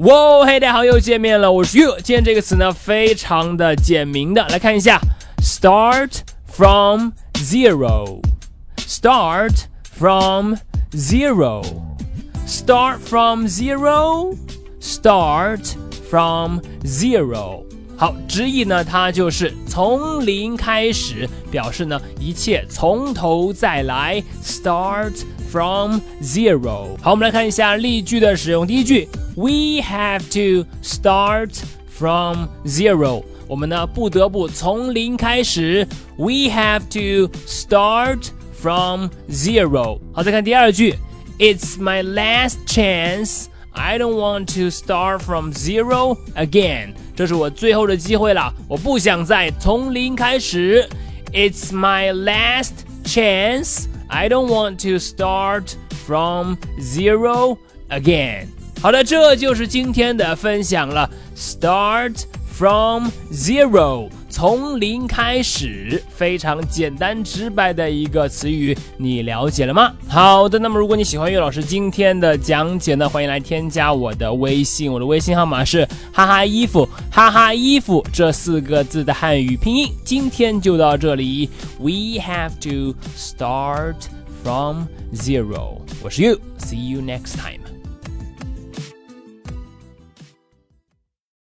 哇，嘿，大家好，又见面了，我是 you。今天这个词呢，非常的简明的，来看一下，start from zero，start from zero，start from zero，start from zero。好，直译呢，它就是从零开始，表示呢一切从头再来，start from zero。好，我们来看一下例句的使用。第一句 ，We have to start from zero。我们呢不得不从零开始，We have to start from zero。好，再看第二句，It's my last chance。I don't want to start from zero again。这是我最后的机会了，我不想再从零开始。It's my last chance. I don't want to start from zero again. 好的，这就是今天的分享了。Start from zero. 从零开始，非常简单直白的一个词语，你了解了吗？好的，那么如果你喜欢岳老师今天的讲解呢，欢迎来添加我的微信，我的微信号码是哈哈衣服哈哈衣服这四个字的汉语拼音。今天就到这里，We have to start from zero。我是 You，see you next time。